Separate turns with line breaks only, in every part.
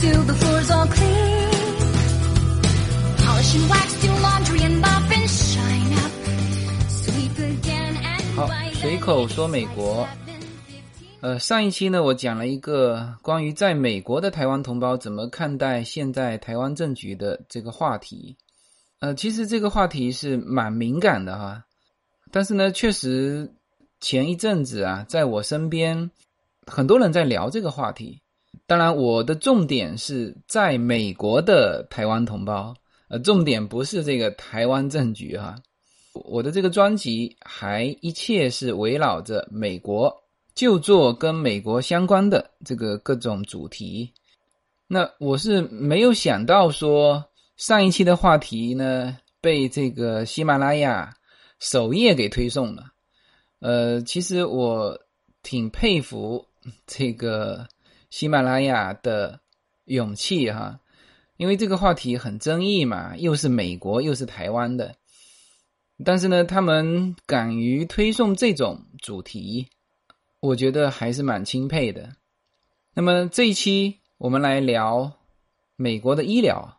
till the floor's all clean. Polish and wax, do laundry and mop and shine up. Sweep again and
好
white
随口说美国呃，上一期呢，我讲了一个关于在美国的台湾同胞怎么看待现在台湾政局的这个话题。呃，其实这个话题是蛮敏感的哈，但是呢，确实前一阵子啊，在我身边很多人在聊这个话题。当然，我的重点是在美国的台湾同胞，呃，重点不是这个台湾政局哈。我的这个专辑还一切是围绕着美国。就做跟美国相关的这个各种主题，那我是没有想到说上一期的话题呢被这个喜马拉雅首页给推送了。呃，其实我挺佩服这个喜马拉雅的勇气哈，因为这个话题很争议嘛，又是美国又是台湾的，但是呢，他们敢于推送这种主题。我觉得还是蛮钦佩的。那么这一期我们来聊美国的医疗。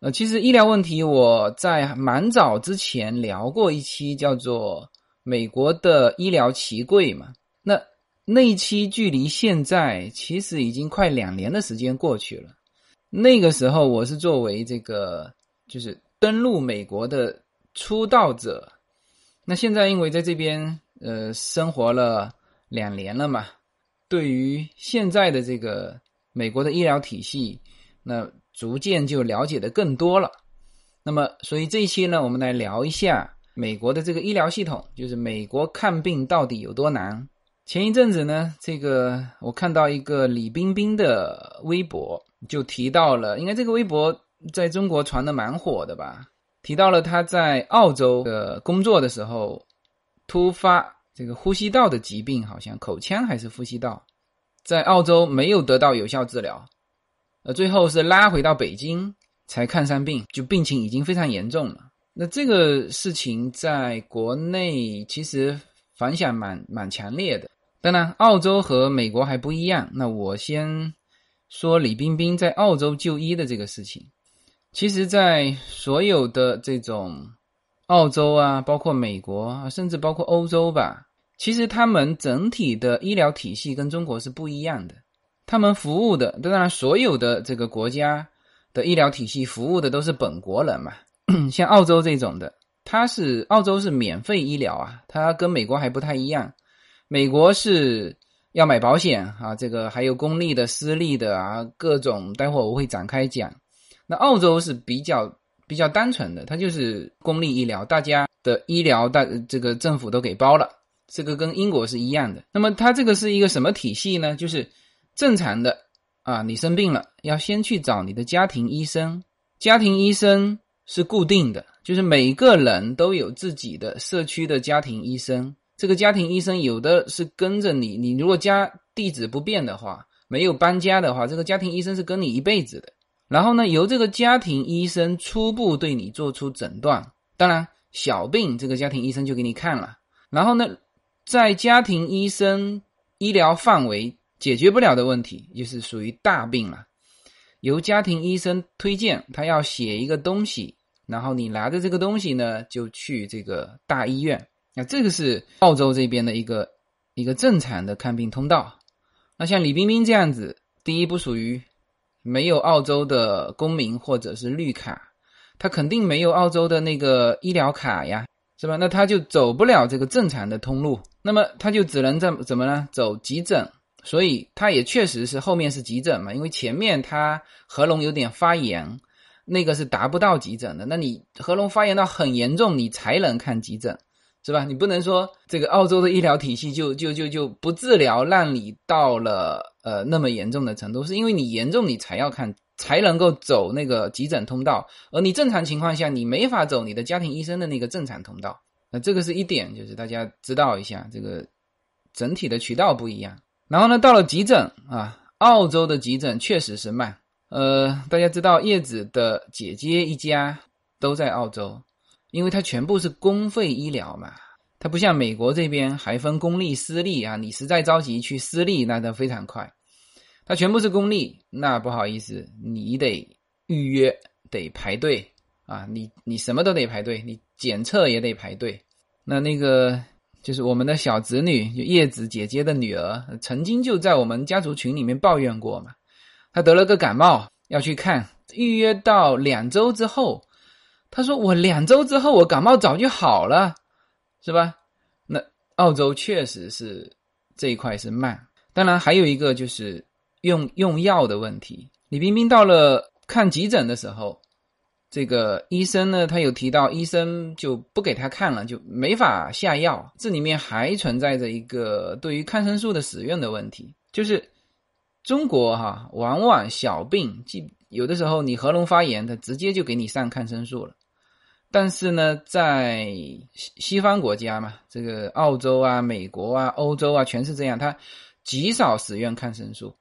呃，其实医疗问题我在蛮早之前聊过一期，叫做《美国的医疗奇柜》嘛。那一期距离现在其实已经快两年的时间过去了。那个时候我是作为这个就是登陆美国的出道者。那现在因为在这边呃生活了。两年了嘛，对于现在的这个美国的医疗体系，那逐渐就了解的更多了。那么，所以这一期呢，我们来聊一下美国的这个医疗系统，就是美国看病到底有多难。前一阵子呢，这个我看到一个李冰冰的微博，就提到了，应该这个微博在中国传的蛮火的吧？提到了他在澳洲的工作的时候突发。这个呼吸道的疾病，好像口腔还是呼吸道，在澳洲没有得到有效治疗，呃，最后是拉回到北京才看上病，就病情已经非常严重了。那这个事情在国内其实反响蛮蛮强烈的。当然，澳洲和美国还不一样。那我先说李冰冰在澳洲就医的这个事情，其实，在所有的这种。澳洲啊，包括美国，甚至包括欧洲吧，其实他们整体的医疗体系跟中国是不一样的。他们服务的，当然所有的这个国家的医疗体系服务的都是本国人嘛。像澳洲这种的，它是澳洲是免费医疗啊，它跟美国还不太一样。美国是要买保险啊，这个还有公立的、私立的啊，各种，待会儿我会展开讲。那澳洲是比较。比较单纯的，它就是公立医疗，大家的医疗大这个政府都给包了，这个跟英国是一样的。那么它这个是一个什么体系呢？就是正常的啊，你生病了要先去找你的家庭医生，家庭医生是固定的，就是每个人都有自己的社区的家庭医生。这个家庭医生有的是跟着你，你如果家地址不变的话，没有搬家的话，这个家庭医生是跟你一辈子的。然后呢，由这个家庭医生初步对你做出诊断。当然，小病这个家庭医生就给你看了。然后呢，在家庭医生医疗范围解决不了的问题，就是属于大病了，由家庭医生推荐，他要写一个东西，然后你拿着这个东西呢，就去这个大医院。那这个是澳洲这边的一个一个正常的看病通道。那像李冰冰这样子，第一不属于。没有澳洲的公民或者是绿卡，他肯定没有澳洲的那个医疗卡呀，是吧？那他就走不了这个正常的通路，那么他就只能怎怎么呢？走急诊，所以他也确实是后面是急诊嘛，因为前面他喉咙有点发炎，那个是达不到急诊的。那你喉咙发炎到很严重，你才能看急诊。是吧？你不能说这个澳洲的医疗体系就就就就不治疗，让你到了呃那么严重的程度，是因为你严重你才要看，才能够走那个急诊通道，而你正常情况下你没法走你的家庭医生的那个正常通道。那这个是一点，就是大家知道一下，这个整体的渠道不一样。然后呢，到了急诊啊，澳洲的急诊确实是慢。呃，大家知道叶子的姐姐一家都在澳洲。因为它全部是公费医疗嘛，它不像美国这边还分公立私立啊，你实在着急去私立，那都非常快。它全部是公立，那不好意思，你得预约，得排队啊，你你什么都得排队，你检测也得排队。那那个就是我们的小侄女，就叶子姐姐的女儿，曾经就在我们家族群里面抱怨过嘛，她得了个感冒要去看，预约到两周之后，他说我两周之后我感冒早就好了。是吧？那澳洲确实是这一块是慢，当然还有一个就是用用药的问题。李冰冰到了看急诊的时候，这个医生呢，他有提到，医生就不给他看了，就没法下药。这里面还存在着一个对于抗生素的使用的问题，就是中国哈，往往小病，即有的时候你喉咙发炎，他直接就给你上抗生素了。但是呢，在西西方国家嘛，这个澳洲啊、美国啊、欧洲啊，全是这样，它极少使用抗生素。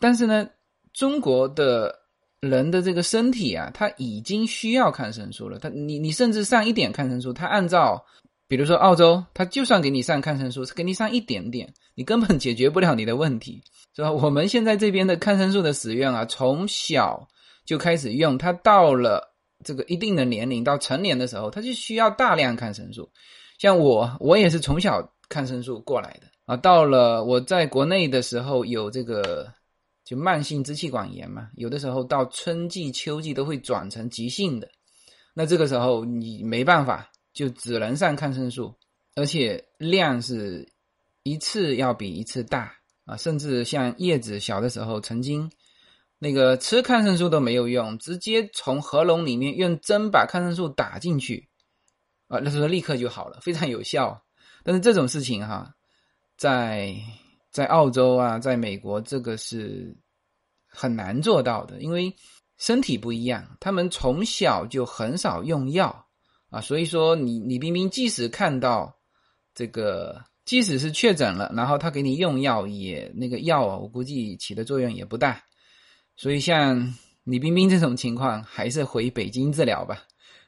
但是呢，中国的人的这个身体啊，他已经需要抗生素了。他你你甚至上一点抗生素，他按照，比如说澳洲，他就算给你上抗生素，给你上一点点，你根本解决不了你的问题，是吧？我们现在这边的抗生素的使用啊，从小就开始用，它到了。这个一定的年龄到成年的时候，他就需要大量抗生素。像我，我也是从小抗生素过来的啊。到了我在国内的时候，有这个就慢性支气管炎嘛，有的时候到春季、秋季都会转成急性的。那这个时候你没办法，就只能上抗生素，而且量是一次要比一次大啊。甚至像叶子小的时候，曾经。那个吃抗生素都没有用，直接从喉咙里面用针把抗生素打进去，啊，那时候立刻就好了，非常有效。但是这种事情哈，在在澳洲啊，在美国这个是很难做到的，因为身体不一样，他们从小就很少用药啊，所以说你你冰冰即使看到这个，即使是确诊了，然后他给你用药，也那个药啊，我估计起的作用也不大。所以，像李冰冰这种情况，还是回北京治疗吧。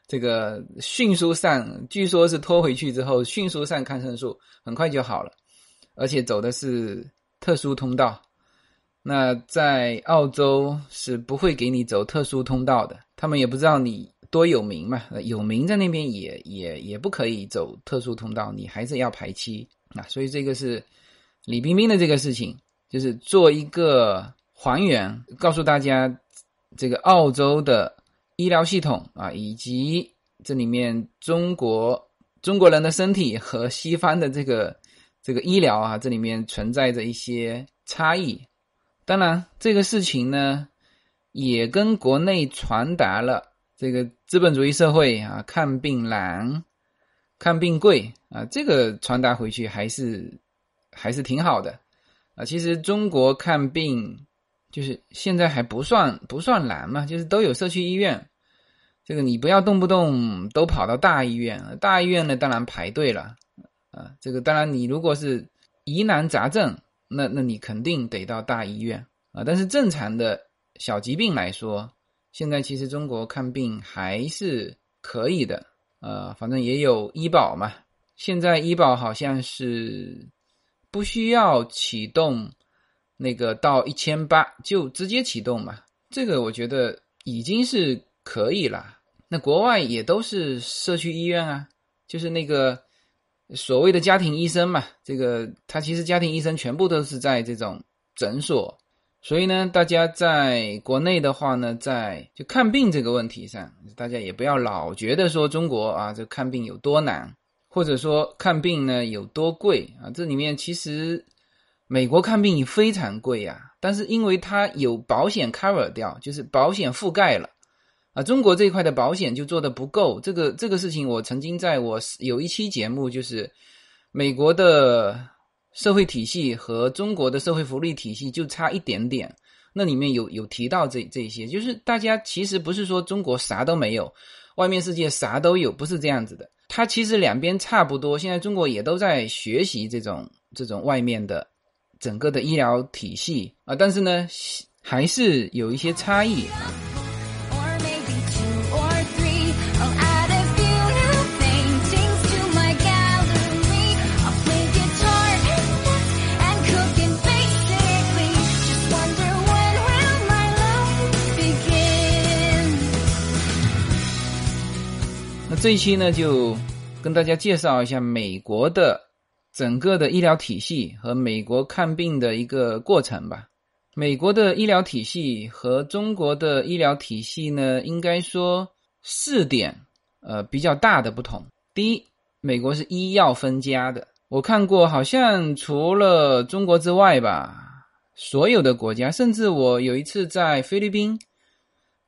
这个迅速上，据说是拖回去之后，迅速上抗生素，很快就好了。而且走的是特殊通道。那在澳洲是不会给你走特殊通道的，他们也不知道你多有名嘛。有名在那边也也也不可以走特殊通道，你还是要排期啊。所以这个是李冰冰的这个事情，就是做一个。还原告诉大家，这个澳洲的医疗系统啊，以及这里面中国中国人的身体和西方的这个这个医疗啊，这里面存在着一些差异。当然，这个事情呢，也跟国内传达了这个资本主义社会啊，看病难、看病贵啊，这个传达回去还是还是挺好的啊。其实中国看病。就是现在还不算不算难嘛，就是都有社区医院，这个你不要动不动都跑到大医院，大医院呢当然排队了，啊，这个当然你如果是疑难杂症，那那你肯定得到大医院。啊，但是正常的小疾病来说，现在其实中国看病还是可以的，呃，反正也有医保嘛，现在医保好像是不需要启动。那个到一千八就直接启动嘛，这个我觉得已经是可以了。那国外也都是社区医院啊，就是那个所谓的家庭医生嘛。这个他其实家庭医生全部都是在这种诊所，所以呢，大家在国内的话呢，在就看病这个问题上，大家也不要老觉得说中国啊，这看病有多难，或者说看病呢有多贵啊，这里面其实。美国看病非常贵呀，但是因为它有保险 cover 掉，就是保险覆盖了，啊，中国这一块的保险就做的不够。这个这个事情，我曾经在我有一期节目，就是美国的社会体系和中国的社会福利体系就差一点点。那里面有有提到这这些，就是大家其实不是说中国啥都没有，外面世界啥都有，不是这样子的。它其实两边差不多。现在中国也都在学习这种这种外面的。整个的医疗体系，啊，但是呢，还是有一些差异。那这一期呢，就跟大家介绍一下美国的。整个的医疗体系和美国看病的一个过程吧。美国的医疗体系和中国的医疗体系呢，应该说四点呃比较大的不同。第一，美国是医药分家的。我看过，好像除了中国之外吧，所有的国家，甚至我有一次在菲律宾，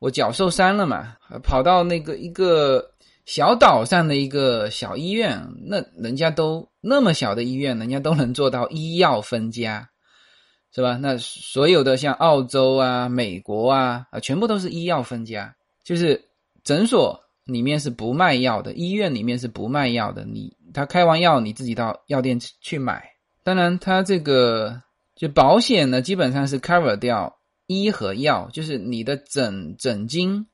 我脚受伤了嘛，跑到那个一个小岛上的一个小医院，那人家都那么小的医院，人家都能做到医药分家，是吧？那所有的像澳洲啊、美国啊啊，全部都是医药分家，就是诊所里面是不卖药的，医院里面是不卖药的，你。他开完药，你自己到药店去买。当然，他这个就保险呢，基本上是 cover 掉医和药，就是你的诊诊金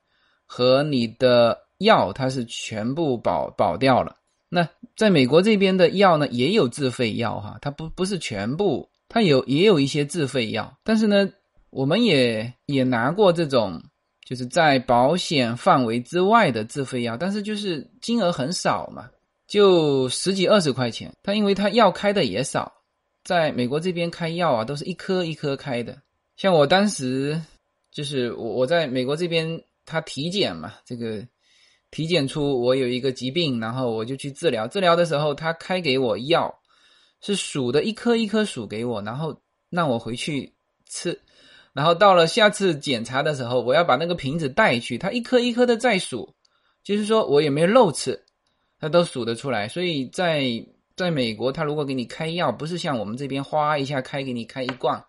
和你的药，它是全部保保掉了。那在美国这边的药呢，也有自费药哈，它不不是全部，它有也有一些自费药。但是呢，我们也也拿过这种，就是在保险范围之外的自费药，但是就是金额很少嘛。就十几二十块钱，他因为他药开的也少，在美国这边开药啊，都是一颗一颗开的。像我当时就是我我在美国这边，他体检嘛，这个体检出我有一个疾病，然后我就去治疗。治疗的时候，他开给我药，是数的一颗一颗数给我，然后让我回去吃。然后到了下次检查的时候，我要把那个瓶子带去，他一颗一颗的再数，就是说我有没有漏吃。他都数得出来，所以在在美国，他如果给你开药，不是像我们这边哗一下开给你开一罐，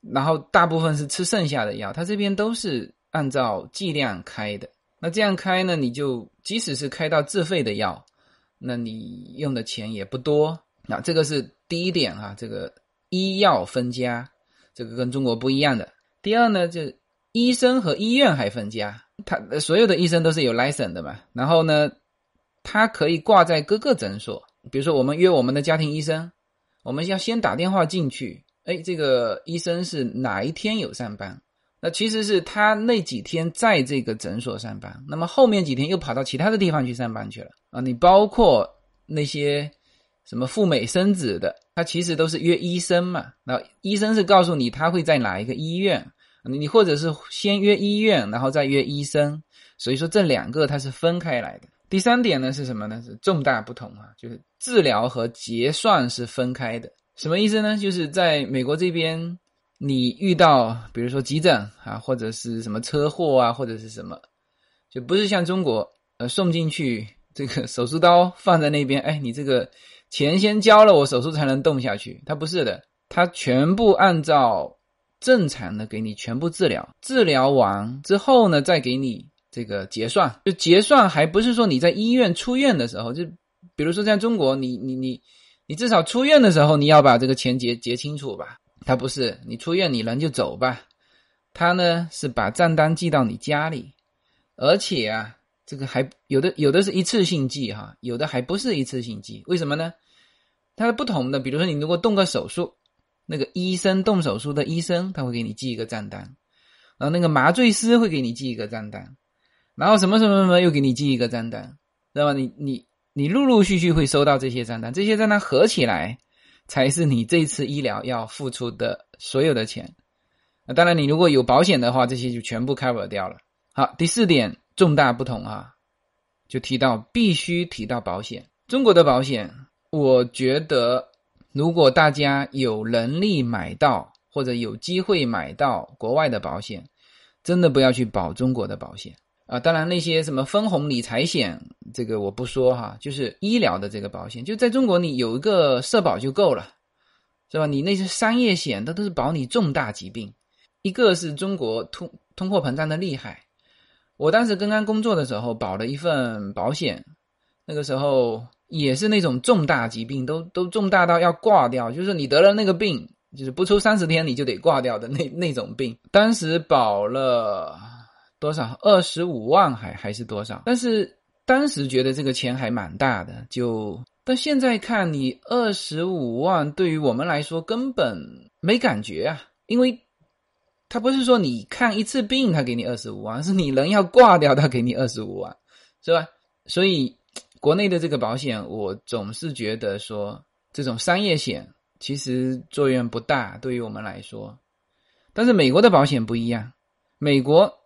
然后大部分是吃剩下的药，他这边都是按照剂量开的。那这样开呢，你就即使是开到自费的药，那你用的钱也不多。那这个是第一点哈，这个医药分家，这个跟中国不一样的。第二呢，就医生和医院还分家，他所有的医生都是有 license 的嘛，然后呢。他可以挂在各个诊所，比如说我们约我们的家庭医生，我们要先打电话进去，哎，这个医生是哪一天有上班？那其实是他那几天在这个诊所上班，那么后面几天又跑到其他的地方去上班去了啊。你包括那些什么赴美生子的，他其实都是约医生嘛。那医生是告诉你他会在哪一个医院，你或者是先约医院，然后再约医生。所以说这两个它是分开来的。第三点呢是什么呢？是重大不同啊，就是治疗和结算是分开的。什么意思呢？就是在美国这边，你遇到比如说急诊啊，或者是什么车祸啊，或者是什么，就不是像中国，呃，送进去这个手术刀放在那边，哎，你这个钱先交了，我手术才能动下去。他不是的，他全部按照正常的给你全部治疗，治疗完之后呢，再给你。这个结算就结算，还不是说你在医院出院的时候，就比如说在中国，你你你你至少出院的时候，你要把这个钱结结清楚吧？他不是，你出院你人就走吧，他呢是把账单寄到你家里，而且啊，这个还有的有的是一次性寄哈，有的还不是一次性寄，为什么呢？它是不同的，比如说你如果动个手术，那个医生动手术的医生他会给你寄一个账单，然后那个麻醉师会给你寄一个账单。然后什么什么什么又给你寄一个账单，知道吧？你你你陆陆续续会收到这些账单，这些账单合起来才是你这次医疗要付出的所有的钱。那当然，你如果有保险的话，这些就全部 cover 掉了。好，第四点重大不同啊，就提到必须提到保险。中国的保险，我觉得如果大家有能力买到或者有机会买到国外的保险，真的不要去保中国的保险。啊，当然那些什么分红理财险，这个我不说哈，就是医疗的这个保险，就在中国你有一个社保就够了，是吧？你那些商业险，它都是保你重大疾病。一个是中国通通货膨胀的厉害，我当时刚刚工作的时候保了一份保险，那个时候也是那种重大疾病，都都重大到要挂掉，就是你得了那个病，就是不出三十天你就得挂掉的那那种病，当时保了。多少？二十五万还还是多少？但是当时觉得这个钱还蛮大的，就但现在看你二十五万，对于我们来说根本没感觉啊，因为他不是说你看一次病他给你二十五万，是你人要挂掉他给你二十五万，是吧？所以国内的这个保险，我总是觉得说这种商业险其实作用不大，对于我们来说。但是美国的保险不一样，美国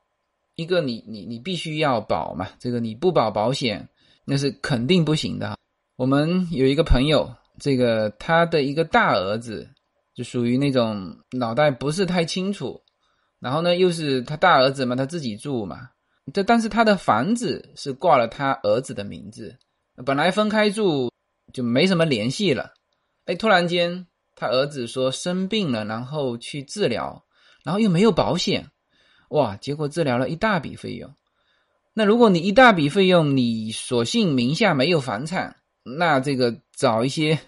一个你你你必须要保嘛，这个你不保保险那是肯定不行的。我们有一个朋友，这个他的一个大儿子就属于那种脑袋不是太清楚。然后呢，又是他大儿子嘛，他自己住嘛。这但是他的房子是挂了他儿子的名字，本来分开住就没什么联系了。哎，突然间他儿子说生病了，然后去治疗，然后又没有保险，哇！结果治疗了一大笔费用。那如果你一大笔费用，你索性名下没有房产，那这个找一些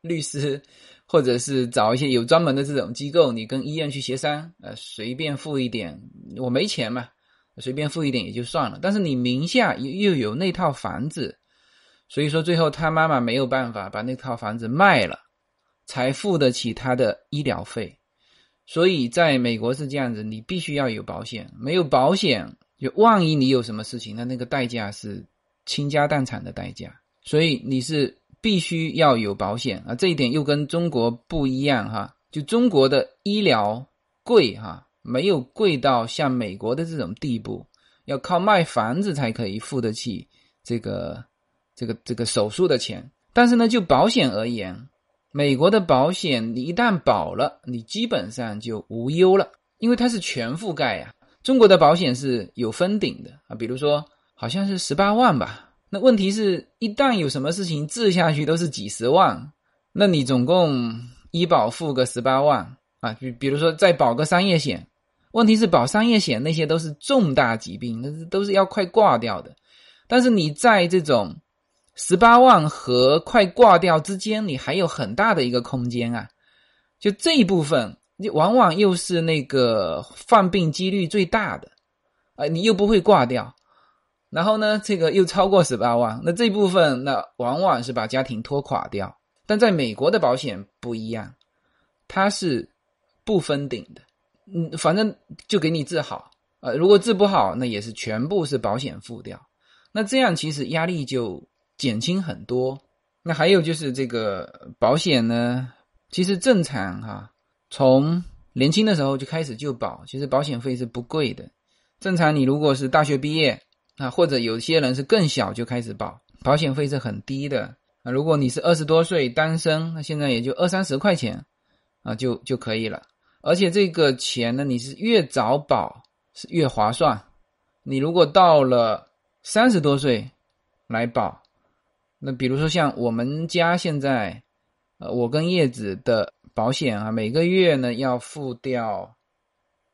律师。或者是找一些有专门的这种机构，你跟医院去协商，呃，随便付一点，我没钱嘛，随便付一点也就算了。但是你名下又又有那套房子，所以说最后他妈妈没有办法把那套房子卖了，才付得起他的医疗费。所以在美国是这样子，你必须要有保险，没有保险，就万一你有什么事情，那那个代价是倾家荡产的代价。所以你是。必须要有保险啊，这一点又跟中国不一样哈。就中国的医疗贵哈，没有贵到像美国的这种地步，要靠卖房子才可以付得起这个这个这个手术的钱。但是呢，就保险而言，美国的保险你一旦保了，你基本上就无忧了，因为它是全覆盖呀。中国的保险是有封顶的啊，比如说好像是十八万吧。那问题是一旦有什么事情治下去都是几十万，那你总共医保付个十八万啊？比比如说再保个商业险，问题是保商业险那些都是重大疾病，那是都是要快挂掉的。但是你在这种十八万和快挂掉之间，你还有很大的一个空间啊。就这一部分，你往往又是那个犯病几率最大的，啊，你又不会挂掉。然后呢，这个又超过十八万，那这部分那往往是把家庭拖垮掉。但在美国的保险不一样，它是不封顶的，嗯，反正就给你治好，呃，如果治不好，那也是全部是保险付掉。那这样其实压力就减轻很多。那还有就是这个保险呢，其实正常哈，从年轻的时候就开始就保，其实保险费是不贵的。正常你如果是大学毕业。啊，或者有些人是更小就开始保，保险费是很低的。啊，如果你是二十多岁单身，那现在也就二三十块钱，啊，就就可以了。而且这个钱呢，你是越早保是越划算。你如果到了三十多岁来保，那比如说像我们家现在，呃，我跟叶子的保险啊，每个月呢要付掉，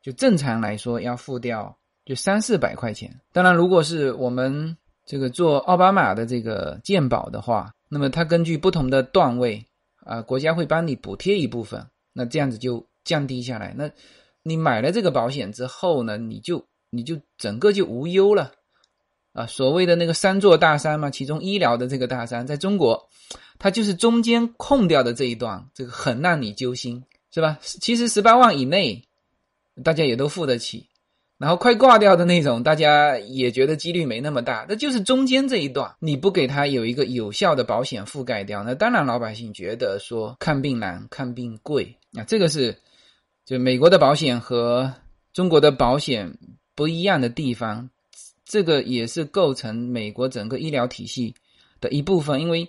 就正常来说要付掉。就三四百块钱，当然，如果是我们这个做奥巴马的这个健保的话，那么它根据不同的段位啊，国家会帮你补贴一部分，那这样子就降低下来。那你买了这个保险之后呢，你就你就整个就无忧了啊。所谓的那个三座大山嘛，其中医疗的这个大山，在中国，它就是中间空掉的这一段，这个很让你揪心，是吧？其实十八万以内，大家也都付得起。然后快挂掉的那种，大家也觉得几率没那么大，那就是中间这一段，你不给他有一个有效的保险覆盖掉，那当然老百姓觉得说看病难、看病贵啊，这个是就美国的保险和中国的保险不一样的地方，这个也是构成美国整个医疗体系的一部分，因为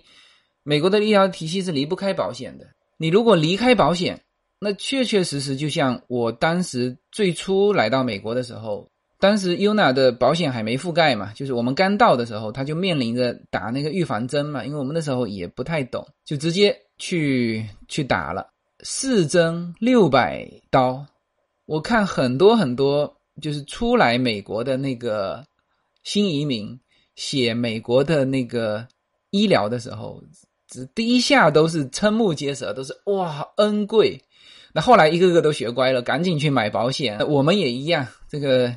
美国的医疗体系是离不开保险的，你如果离开保险。那确确实实就像我当时最初来到美国的时候，当时 UNA 的保险还没覆盖嘛，就是我们刚到的时候，他就面临着打那个预防针嘛，因为我们那时候也不太懂，就直接去去打了四针六百刀。我看很多很多就是出来美国的那个新移民写美国的那个医疗的时候，只第一下都是瞠目结舌，都是哇恩贵。那后来一个个都学乖了，赶紧去买保险。我们也一样，这个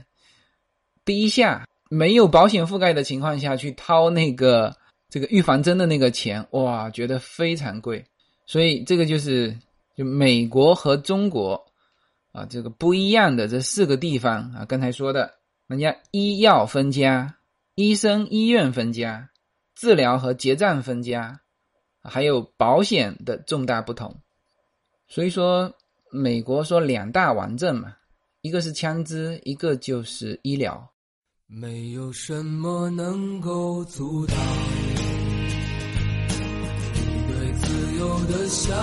第一下没有保险覆盖的情况下去掏那个这个预防针的那个钱，哇，觉得非常贵。所以这个就是就美国和中国啊这个不一样的这四个地方啊，刚才说的，人家医药分家，医生医院分家，治疗和结账分家，还有保险的重大不同。所以说，美国说两大顽症嘛，一个是枪支，一个就是医疗。
没有什么能够阻挡你对自由的向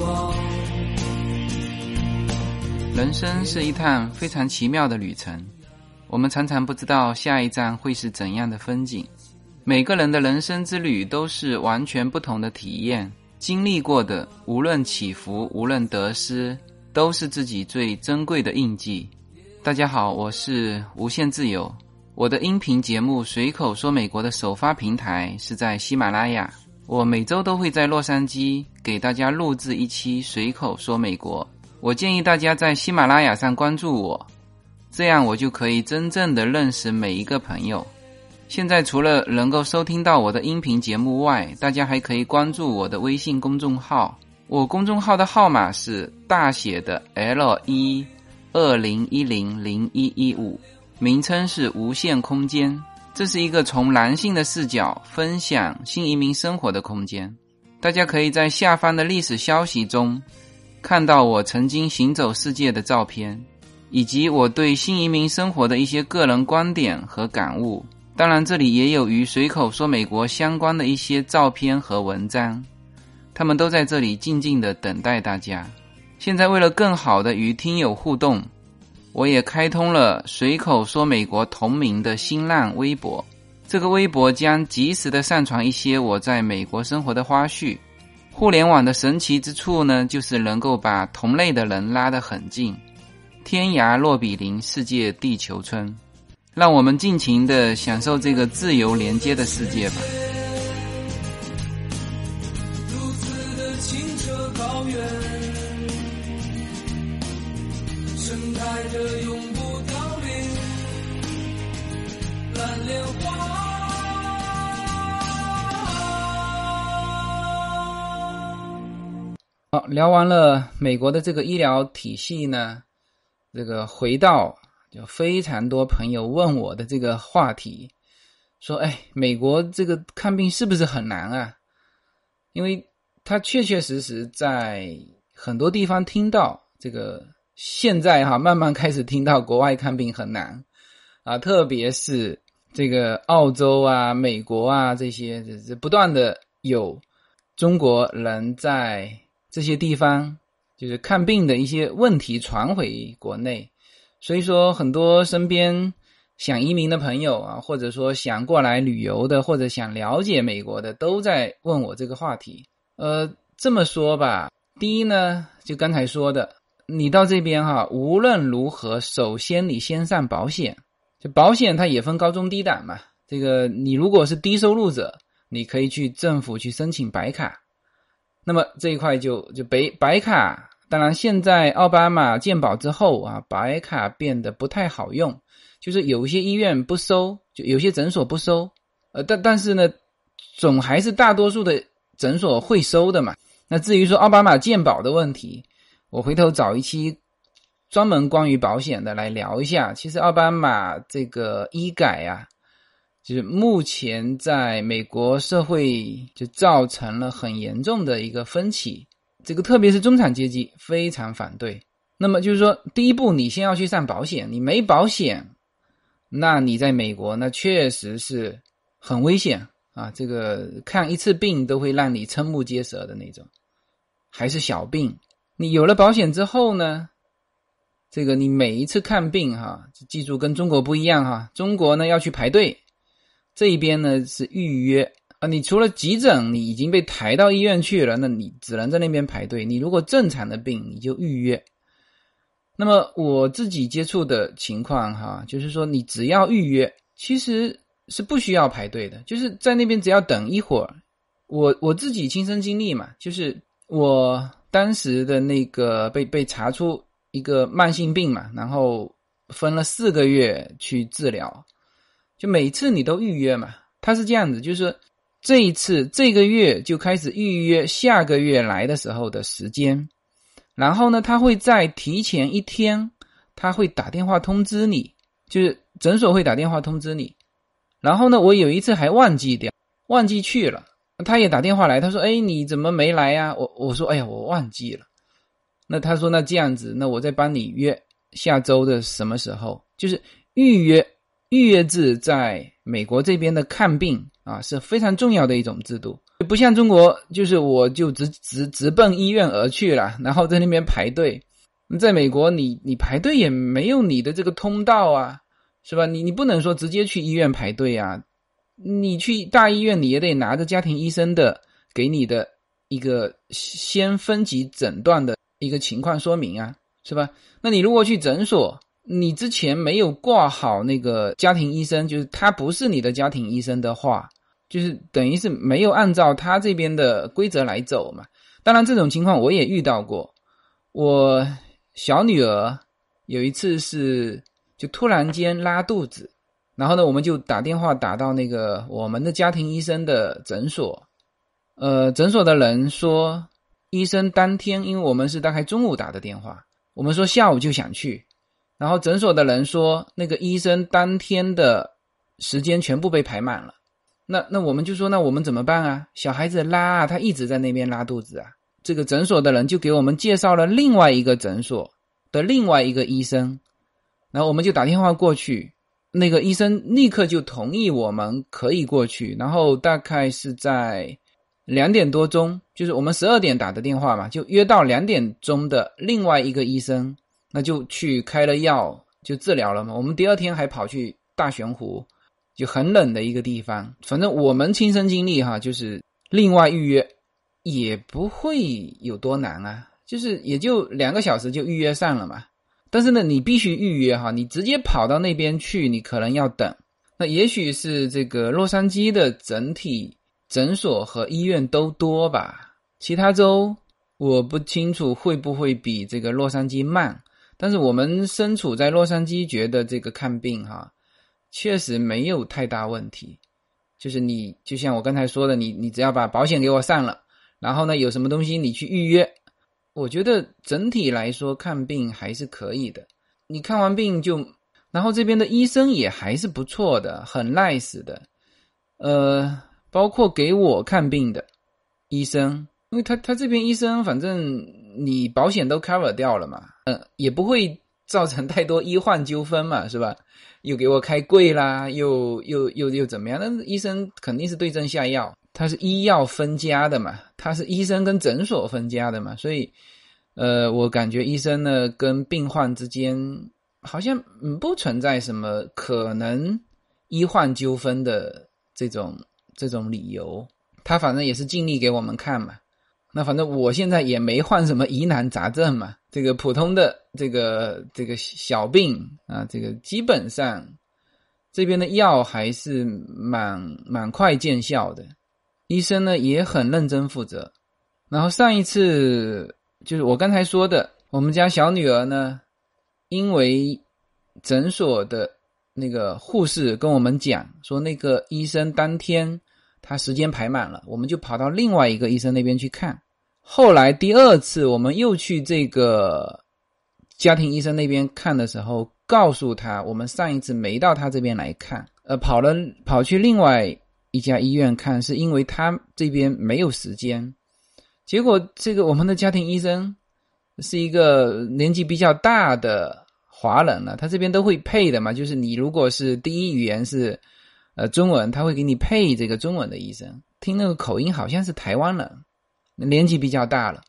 往。
人生是一趟非常奇妙的旅程，我们常常不知道下一站会是怎样的风景。每个人的人生之旅都是完全不同的体验，经历过的无论起伏，无论得失，都是自己最珍贵的印记。大家好，我是无限自由。我的音频节目《随口说美国》的首发平台是在喜马拉雅。我每周都会在洛杉矶给大家录制一期《随口说美国》。我建议大家在喜马拉雅上关注我，这样我就可以真正的认识每一个朋友。现在除了能够收听到我的音频节目外，大家还可以关注我的微信公众号。我公众号的号码是大写的 L 一二零一零零一一五。名称是无限空间，这是一个从男性的视角分享新移民生活的空间。大家可以在下方的历史消息中看到我曾经行走世界的照片，以及我对新移民生活的一些个人观点和感悟。当然，这里也有与随口说美国相关的一些照片和文章，他们都在这里静静的等待大家。现在，为了更好的与听友互动。我也开通了随口说美国同名的新浪微博，这个微博将及时的上传一些我在美国生活的花絮。互联网的神奇之处呢，就是能够把同类的人拉得很近，天涯若比邻，世界地球村，让我们尽情的享受这个自由连接的世界吧。好，聊完了美国的这个医疗体系呢，这个回到就非常多朋友问我的这个话题，说，哎，美国这个看病是不是很难啊？因为他确确实实在很多地方听到这个，现在哈慢慢开始听到国外看病很难啊，特别是这个澳洲啊、美国啊这些，这不断的有中国人在。这些地方就是看病的一些问题传回国内，所以说很多身边想移民的朋友啊，或者说想过来旅游的，或者想了解美国的，都在问我这个话题。呃，这么说吧，第一呢，就刚才说的，你到这边哈，无论如何，首先你先上保险，就保险它也分高中低档嘛。这个你如果是低收入者，你可以去政府去申请白卡。那么这一块就就白白卡，当然现在奥巴马健保之后啊，白卡变得不太好用，就是有些医院不收，就有些诊所不收，呃，但但是呢，总还是大多数的诊所会收的嘛。那至于说奥巴马健保的问题，我回头找一期专门关于保险的来聊一下。其实奥巴马这个医改呀。就是目前在美国社会就造成了很严重的一个分歧，这个特别是中产阶级非常反对。那么就是说，第一步你先要去上保险，你没保险，那你在美国那确实是很危险啊！这个看一次病都会让你瞠目结舌的那种，还是小病。你有了保险之后呢，这个你每一次看病哈，记住跟中国不一样哈，中国呢要去排队。这一边呢是预约啊，你除了急诊，你已经被抬到医院去了，那你只能在那边排队。你如果正常的病，你就预约。那么我自己接触的情况哈，就是说你只要预约，其实是不需要排队的，就是在那边只要等一会儿。我我自己亲身经历嘛，就是我当时的那个被被查出一个慢性病嘛，然后分了四个月去治疗。就每次你都预约嘛，他是这样子，就是这一次这个月就开始预约下个月来的时候的时间，然后呢，他会在提前一天，他会打电话通知你，就是诊所会打电话通知你，然后呢，我有一次还忘记掉，忘记去了。他也打电话来，他说：“哎，你怎么没来呀？”我我说：“哎呀，我忘记了。”那他说：“那这样子，那我再帮你约下周的什么时候？就是预约预约制，在美国这边的看病啊是非常重要的一种制度，不像中国，就是我就直直直奔医院而去了，然后在那边排队。在美国，你你排队也没有你的这个通道啊，是吧？你你不能说直接去医院排队啊。”你去大医院，你也得拿着家庭医生的给你的一个先分级诊断的一个情况说明啊，是吧？那你如果去诊所，你之前没有挂好那个家庭医生，就是他不是你的家庭医生的话，就是等于是没有按照他这边的规则来走嘛。当然，这种情况我也遇到过。我小女儿有一次是就突然间拉肚子。然后呢，我们就打电话打到那个我们的家庭医生的诊所，呃，诊所的人说，医生当天，因为我们是大概中午打的电话，我们说下午就想去，然后诊所的人说，那个医生当天的时间全部被排满了，那那我们就说，那我们怎么办啊？小孩子拉啊，他一直在那边拉肚子啊，这个诊所的人就给我们介绍了另外一个诊所的另外一个医生，然后我们就打电话过去。那个医生立刻就同意我们可以过去，然后大概是在两点多钟，就是我们十二点打的电话嘛，就约到两点钟的另外一个医生，那就去开了药就治疗了嘛。我们第二天还跑去大悬湖，就很冷的一个地方。反正我们亲身经历哈，就是另外预约也不会有多难啊，就是也就两个小时就预约上了嘛。但是呢，你必须预约哈，你直接跑到那边去，你可能要等。那也许是这个洛杉矶的整体诊所和医院都多吧，其他州我不清楚会不会比这个洛杉矶慢。但是我们身处在洛杉矶，觉得这个看病哈，确实没有太大问题。就是你就像我刚才说的，你你只要把保险给我上了，然后呢，有什么东西你去预约。我觉得整体来说看病还是可以的。你看完病就，然后这边的医生也还是不错的，很 nice 的。呃，包括给我看病的医生，因为他他这边医生反正你保险都 cover 掉了嘛，嗯，也不会造成太多医患纠纷嘛，是吧？又给我开贵啦，又又又又怎么样？那医生肯定是对症下药。他是医药分家的嘛，他是医生跟诊所分家的嘛，所以，呃，我感觉医生呢跟病患之间好像不存在什么可能医患纠纷的这种这种理由，他反正也是尽力给我们看嘛。那反正我现在也没患什么疑难杂症嘛，这个普通的这个这个小病啊，这个基本上这边的药还是蛮蛮快见效的。医生呢也很认真负责，然后上一次就是我刚才说的，我们家小女儿呢，因为诊所的那个护士跟我们讲说，那个医生当天他时间排满了，我们就跑到另外一个医生那边去看。后来第二次我们又去这个家庭医生那边看的时候，告诉他我们上一次没到他这边来看，呃，跑了跑去另外。一家医院看，是因为他这边没有时间。结果这个我们的家庭医生是一个年纪比较大的华人了，他这边都会配的嘛，就是你如果是第一语言是呃中文，他会给你配这个中文的医生。听那个口音好像是台湾人，年纪比较大了，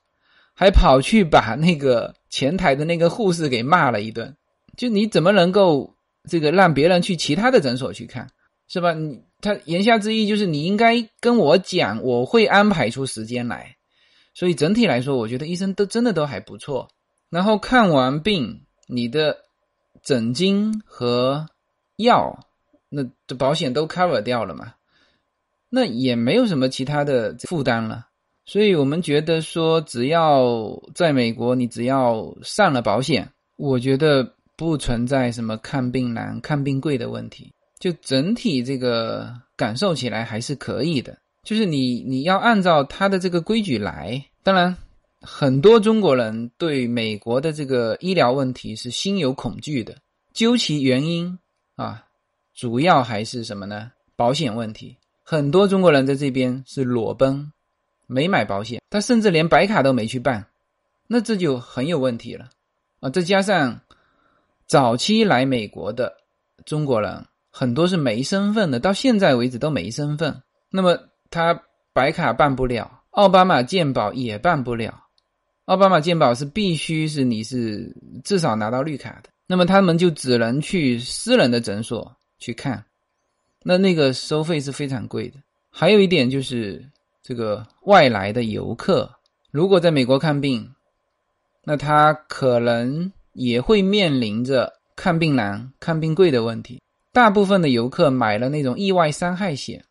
还跑去把那个前台的那个护士给骂了一顿。就你怎么能够这个让别人去其他的诊所去看，是吧？你。他言下之意就是你应该跟我讲，我会安排出时间来。所以整体来说，我觉得医生都真的都还不错。然后看完病，你的诊金和药，那这保险都 cover 掉了嘛？那也没有什么其他的负担了。所以我们觉得说，只要在美国，你只要上了保险，我觉得不存在什么看病难、看病贵的问题。就整体这个感受起来还是可以的，就是你你要按照他的这个规矩来。当然，很多中国人对美国的这个医疗问题是心有恐惧的。究其原因啊，主要还是什么呢？保险问题。很多中国人在这边是裸奔，没买保险，他甚至连白卡都没去办，那这就很有问题了啊！再加上早期来美国的中国人很多是没身份的，到现在为止都没身份，那么他白卡办不了，奥巴马健保也办不了。奥巴马健保是必须是你是至少拿到绿卡的，那么他们就只能去私人的诊所去看，那那个收费是非常贵的。还有一点就是这个外来的游客，如果在美国看病，那他可能也会面临着看病难、看病贵的问题。大部分的游客买了那种意外伤害险，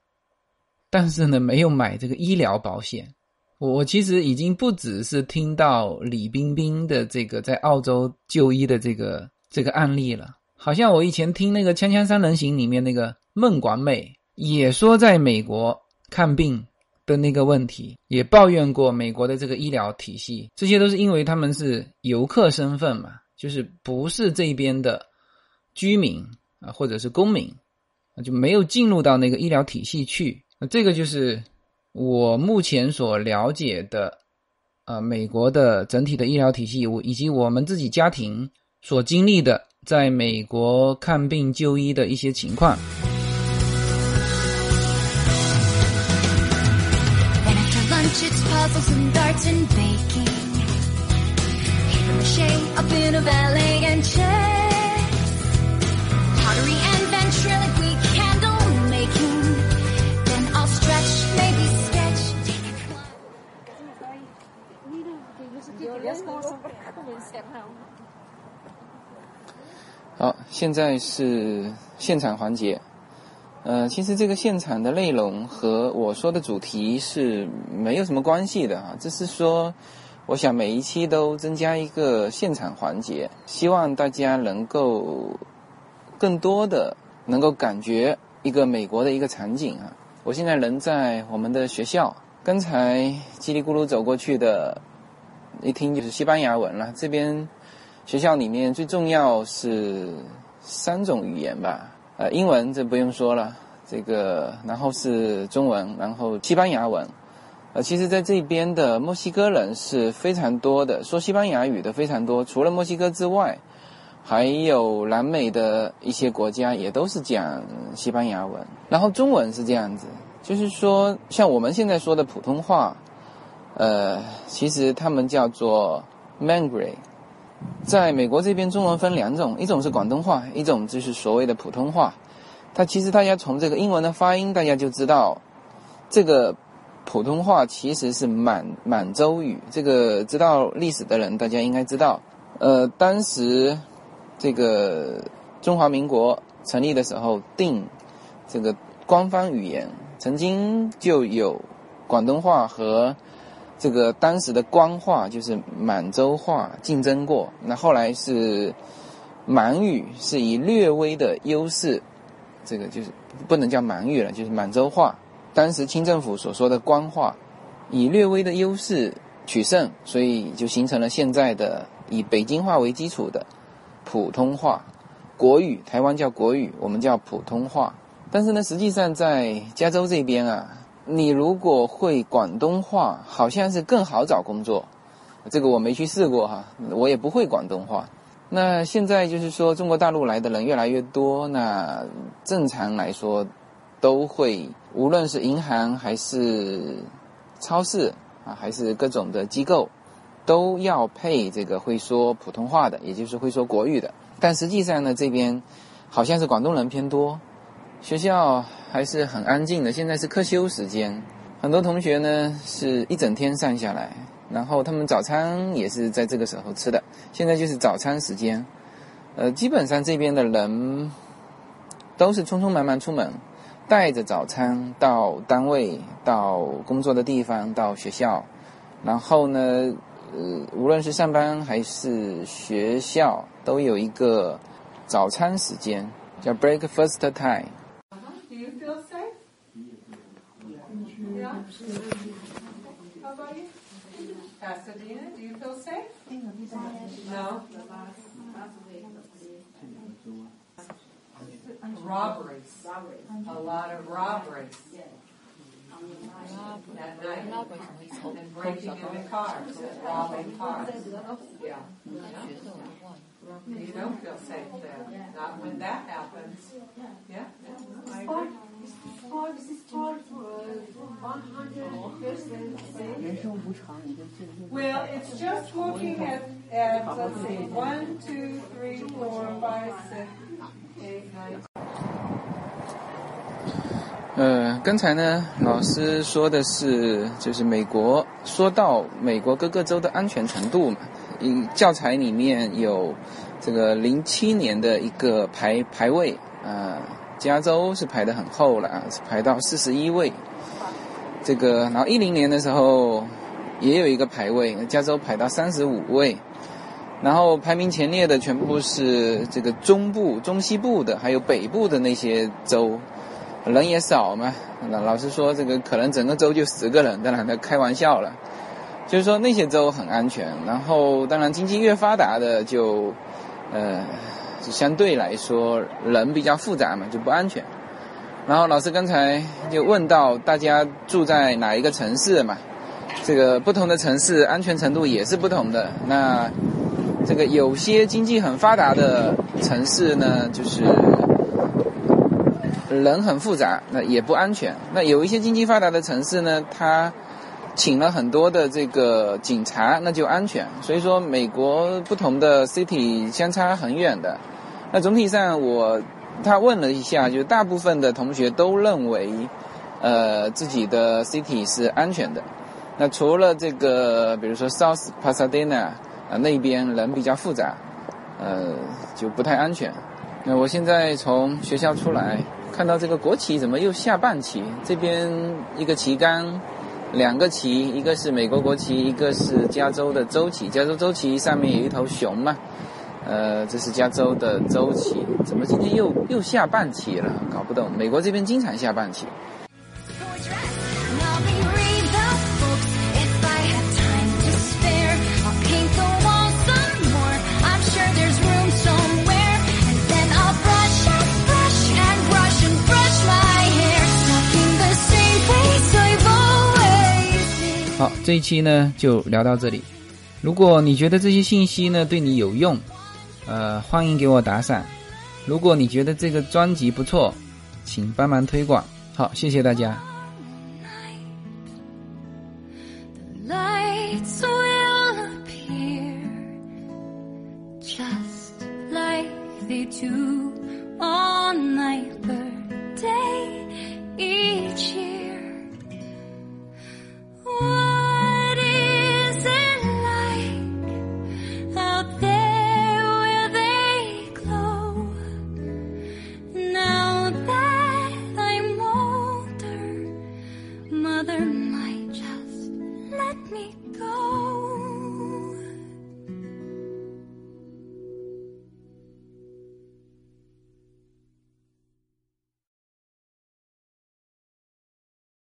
但是呢没有买这个医疗保险。我我其实已经不只是听到李冰冰的这个在澳洲就医的这个这个案例了，好像我以前听那个《锵锵三人行》里面那个孟广美也说，在美国看病的那个问题，也抱怨过美国的这个医疗体系，这些都是因为他们是游客身份嘛，就是不是这边的居民啊，或者是公民，就没有进入到那个医疗体系去，那这个就是。我目前所了解的，呃，美国的整体的医疗体系，以及我们自己家庭所经历的，在美国看病就医的一些情况。好，现在是现场环节。 呃，其实这个现场的内容和我说的主题是没有什么关系的啊。只是说，我想每一期都增加一个现场环节，希望大家能够更多的能够感觉一个美国的一个场景啊。我现在人在我们的学校，刚才叽里咕噜走过去的。一听就是西班牙文了。这边学校里面最重要是三种语言吧，呃，英文这不用说了，这个然后是中文，然后西班牙文。呃，其实在这边的墨西哥人是非常多的，说西班牙语的非常多。除了墨西哥之外，还有南美的一些国家也都是讲西班牙文。然后中文是这样子，就是说像我们现在说的普通话。呃，其实他们叫做 Mandarin，在美国这边中文分两种，一种是广东话，一种就是所谓的普通话。它其实大家从这个英文的发音，大家就知道，这个普通话其实是满满洲语。这个知道历史的人，大家应该知道。呃，当时这个中华民国成立的时候，定这个官方语言，曾经就有广东话和。这个当时的官话就是满洲话竞争过，那后来是满语是以略微的优势，这个就是不能叫满语了，就是满洲话。当时清政府所说的官话以略微的优势取胜，所以就形成了现在的以北京话为基础的普通话国语。台湾叫国语，我们叫普通话。但是呢，实际上在加州这边啊。你如果会广东话，好像是更好找工作。这个我没去试过哈，我也不会广东话。那现在就是说，中国大陆来的人越来越多，那正常来说，都会无论是银行还是超市啊，还是各种的机构，都要配这个会说普通话的，也就是会说国语的。但实际上呢，这边好像是广东人偏多。学校还是很安静的。现在是课休时间，很多同学呢是一整天上下来，然后他们早餐也是在这个时候吃的。现在就是早餐时间，呃，基本上这边的人都是匆匆忙忙出门，带着早餐到单位、到工作的地方、到学校，然后呢，呃，无论是上班还是学校，都有一个早餐时间，叫 breakfast time。
How about you? Pasadena, do you feel safe? No? Robberies. A lot of robberies. At night. And breaking into cars, robbing cars. Yeah. You don't feel safe there, not when that happens. Yeah,
嗯，刚才呢，老师说的是就是美国，说到美国各个州的安全程度嘛，教材里面有这个零七年的一个排排位啊。加州是排的很后了啊，是排到四十一位。这个，然后一零年的时候也有一个排位，加州排到三十五位，然后排名前列的全部是这个中部、中西部的，还有北部的那些州。人也少嘛，那老师说这个可能整个州就十个人，当然他开玩笑了。就是说那些州很安全，然后当然经济越发达的就，呃，相对来说人比较复杂嘛，就不安全。然后老师刚才就问到大家住在哪一个城市嘛，这个不同的城市安全程度也是不同的。那这个有些经济很发达的城市呢，就是。人很复杂，那也不安全。那有一些经济发达的城市呢，它请了很多的这个警察，那就安全。所以说，美国不同的 city 相差很远的。那总体上，我他问了一下，就大部分的同学都认为，呃，自己的 city 是安全的。那除了这个，比如说 South Pasadena 啊那边人比较复杂，呃，就不太安全。那我现在从学校出来。看到这个国旗怎么又下半旗？这边一个旗杆，两个旗，一个是美国国旗，一个是加州的州旗。加州州旗上面有一头熊嘛，呃，这是加州的周期，怎么今天又又下半期了？搞不懂。美国这边经常下半
期。
好，这一期呢就聊到这里。如果你觉得这些信息呢对你有用，呃，欢迎给我打赏。如果你觉得这个专辑不错，请帮忙推广。好，谢谢大家。